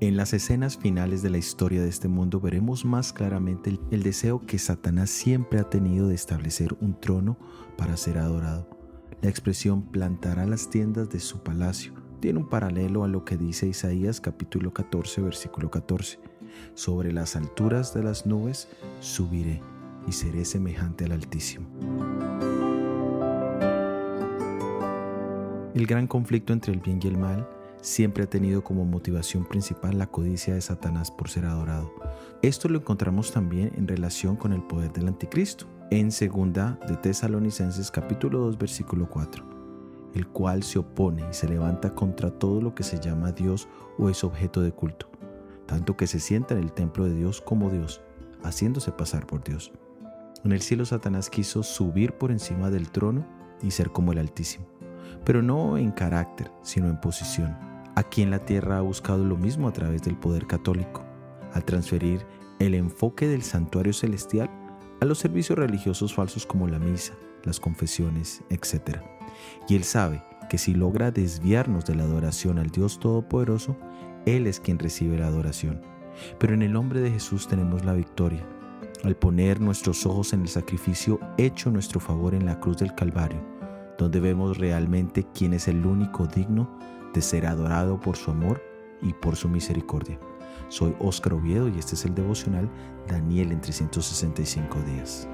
En las escenas finales de la historia de este mundo veremos más claramente el, deseo que Satanás siempre ha tenido de establecer un trono para ser adorado. La expresión plantará las tiendas de su palacio tiene un paralelo a lo que dice Isaías capítulo 14 versículo 14. Sobre las alturas de las nubes subiré y seré semejante al Altísimo. El gran conflicto entre el bien y el mal siempre ha tenido como motivación principal la codicia de Satanás por ser adorado. Esto lo encontramos también en relación con el poder del anticristo, en segunda de Tesalonicenses capítulo 2 versículo 4, el cual se opone y se levanta contra todo lo que se llama Dios o es objeto de culto, tanto que se sienta en el templo de Dios como Dios, haciéndose pasar por Dios. En el cielo Satanás quiso subir por encima del trono y ser como el Altísimo, pero no en carácter, sino en posición. Aquí en la tierra ha buscado lo mismo a través del poder católico, al transferir el enfoque del santuario celestial a los servicios religiosos falsos como la misa, las confesiones, etc. Y él sabe que si logra desviarnos de la adoración al Dios Todopoderoso, Él es quien recibe la adoración. Pero en el nombre de Jesús tenemos la victoria. Al poner nuestros ojos en el sacrificio hecho nuestro favor en la cruz del Calvario, donde vemos realmente quién es el único digno de ser adorado por su amor y por su misericordia. Soy Óscar Oviedo y este es el devocional Daniel en 365 días.